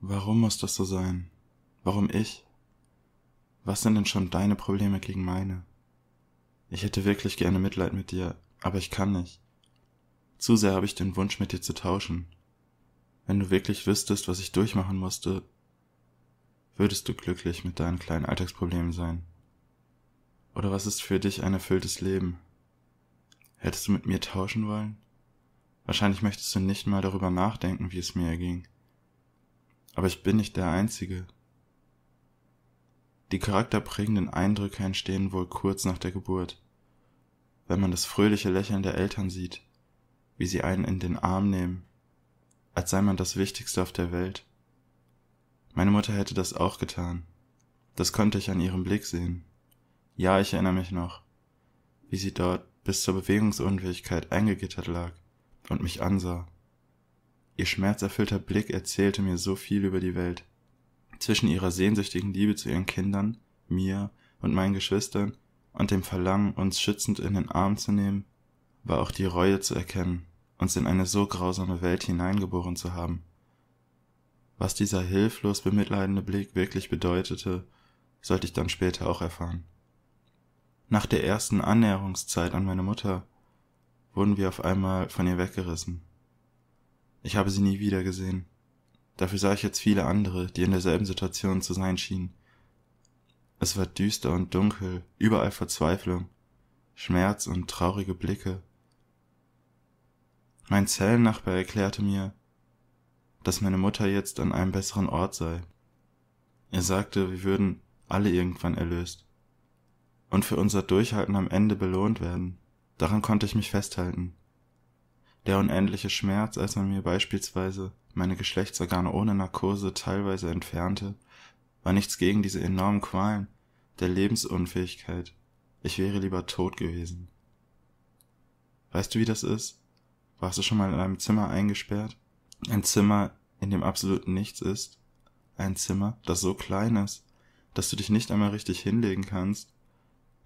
Warum muss das so sein? Warum ich? Was sind denn schon deine Probleme gegen meine? Ich hätte wirklich gerne Mitleid mit dir, aber ich kann nicht. Zu sehr habe ich den Wunsch, mit dir zu tauschen. Wenn du wirklich wüsstest, was ich durchmachen musste, würdest du glücklich mit deinen kleinen Alltagsproblemen sein. Oder was ist für dich ein erfülltes Leben? Hättest du mit mir tauschen wollen? Wahrscheinlich möchtest du nicht mal darüber nachdenken, wie es mir erging. Aber ich bin nicht der Einzige. Die charakterprägenden Eindrücke entstehen wohl kurz nach der Geburt, wenn man das fröhliche Lächeln der Eltern sieht, wie sie einen in den Arm nehmen, als sei man das Wichtigste auf der Welt. Meine Mutter hätte das auch getan. Das konnte ich an ihrem Blick sehen. Ja, ich erinnere mich noch, wie sie dort bis zur Bewegungsunfähigkeit eingegittert lag und mich ansah. Ihr schmerzerfüllter Blick erzählte mir so viel über die Welt. Zwischen ihrer sehnsüchtigen Liebe zu ihren Kindern, mir und meinen Geschwistern und dem Verlangen, uns schützend in den Arm zu nehmen, war auch die Reue zu erkennen, uns in eine so grausame Welt hineingeboren zu haben. Was dieser hilflos bemitleidende Blick wirklich bedeutete, sollte ich dann später auch erfahren. Nach der ersten Annäherungszeit an meine Mutter wurden wir auf einmal von ihr weggerissen. Ich habe sie nie wieder gesehen. Dafür sah ich jetzt viele andere, die in derselben Situation zu sein schienen. Es war düster und dunkel, überall Verzweiflung, Schmerz und traurige Blicke. Mein Zellennachbar erklärte mir, dass meine Mutter jetzt an einem besseren Ort sei. Er sagte, wir würden alle irgendwann erlöst und für unser Durchhalten am Ende belohnt werden. Daran konnte ich mich festhalten. Der unendliche Schmerz, als man mir beispielsweise meine Geschlechtsorgane ohne Narkose teilweise entfernte, war nichts gegen diese enormen Qualen der Lebensunfähigkeit. Ich wäre lieber tot gewesen. Weißt du, wie das ist? Warst du schon mal in einem Zimmer eingesperrt? Ein Zimmer, in dem absolut nichts ist? Ein Zimmer, das so klein ist, dass du dich nicht einmal richtig hinlegen kannst?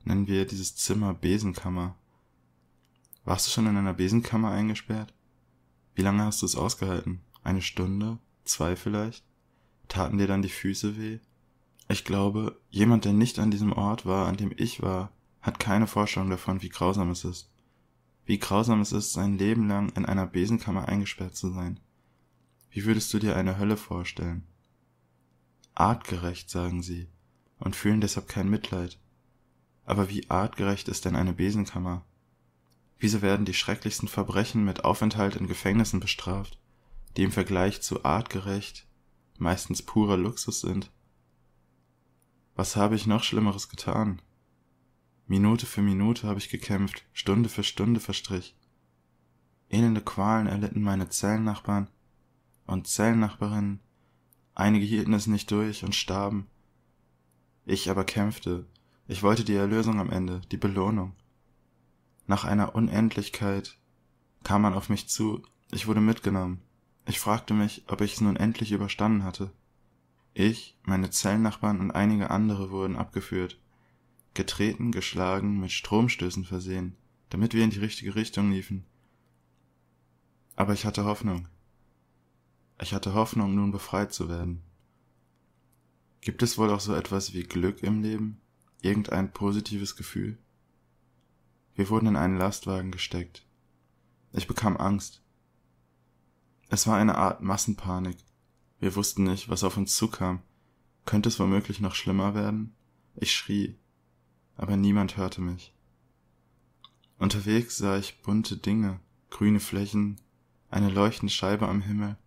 Nennen wir dieses Zimmer Besenkammer. Warst du schon in einer Besenkammer eingesperrt? Wie lange hast du es ausgehalten? Eine Stunde? Zwei vielleicht? Taten dir dann die Füße weh? Ich glaube, jemand, der nicht an diesem Ort war, an dem ich war, hat keine Vorstellung davon, wie grausam es ist. Wie grausam es ist, sein Leben lang in einer Besenkammer eingesperrt zu sein. Wie würdest du dir eine Hölle vorstellen? Artgerecht, sagen sie, und fühlen deshalb kein Mitleid. Aber wie artgerecht ist denn eine Besenkammer? Wieso werden die schrecklichsten Verbrechen mit Aufenthalt in Gefängnissen bestraft, die im Vergleich zu artgerecht meistens purer Luxus sind? Was habe ich noch Schlimmeres getan? Minute für Minute habe ich gekämpft, Stunde für Stunde verstrich. Elende Qualen erlitten meine Zellennachbarn und Zellennachbarinnen, einige hielten es nicht durch und starben. Ich aber kämpfte, ich wollte die Erlösung am Ende, die Belohnung. Nach einer Unendlichkeit kam man auf mich zu, ich wurde mitgenommen. Ich fragte mich, ob ich es nun endlich überstanden hatte. Ich, meine Zellennachbarn und einige andere wurden abgeführt, getreten, geschlagen, mit Stromstößen versehen, damit wir in die richtige Richtung liefen. Aber ich hatte Hoffnung. Ich hatte Hoffnung, nun befreit zu werden. Gibt es wohl auch so etwas wie Glück im Leben? Irgendein positives Gefühl? Wir wurden in einen Lastwagen gesteckt. Ich bekam Angst. Es war eine Art Massenpanik. Wir wussten nicht, was auf uns zukam. Könnte es womöglich noch schlimmer werden? Ich schrie, aber niemand hörte mich. Unterwegs sah ich bunte Dinge, grüne Flächen, eine leuchtende Scheibe am Himmel.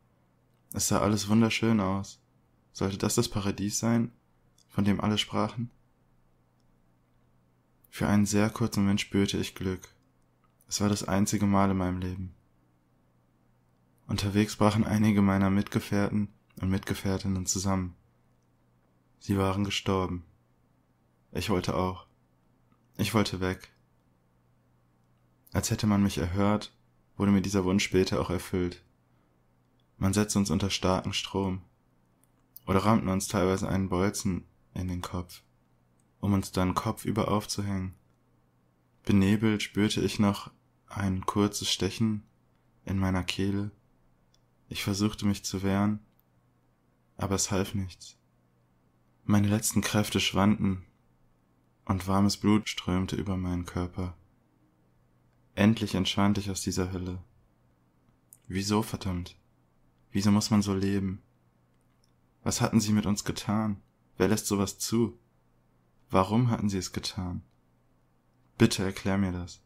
Es sah alles wunderschön aus. Sollte das das Paradies sein, von dem alle sprachen? Für einen sehr kurzen Moment spürte ich Glück. Es war das einzige Mal in meinem Leben. Unterwegs brachen einige meiner Mitgefährten und Mitgefährtinnen zusammen. Sie waren gestorben. Ich wollte auch. Ich wollte weg. Als hätte man mich erhört, wurde mir dieser Wunsch später auch erfüllt. Man setzte uns unter starken Strom oder rammten uns teilweise einen Bolzen in den Kopf um uns dann kopfüber aufzuhängen. Benebelt spürte ich noch ein kurzes Stechen in meiner Kehle. Ich versuchte mich zu wehren, aber es half nichts. Meine letzten Kräfte schwanden und warmes Blut strömte über meinen Körper. Endlich entschwand ich aus dieser Hölle. Wieso, verdammt? Wieso muss man so leben? Was hatten sie mit uns getan? Wer lässt sowas zu? Warum hatten sie es getan? Bitte erklär mir das.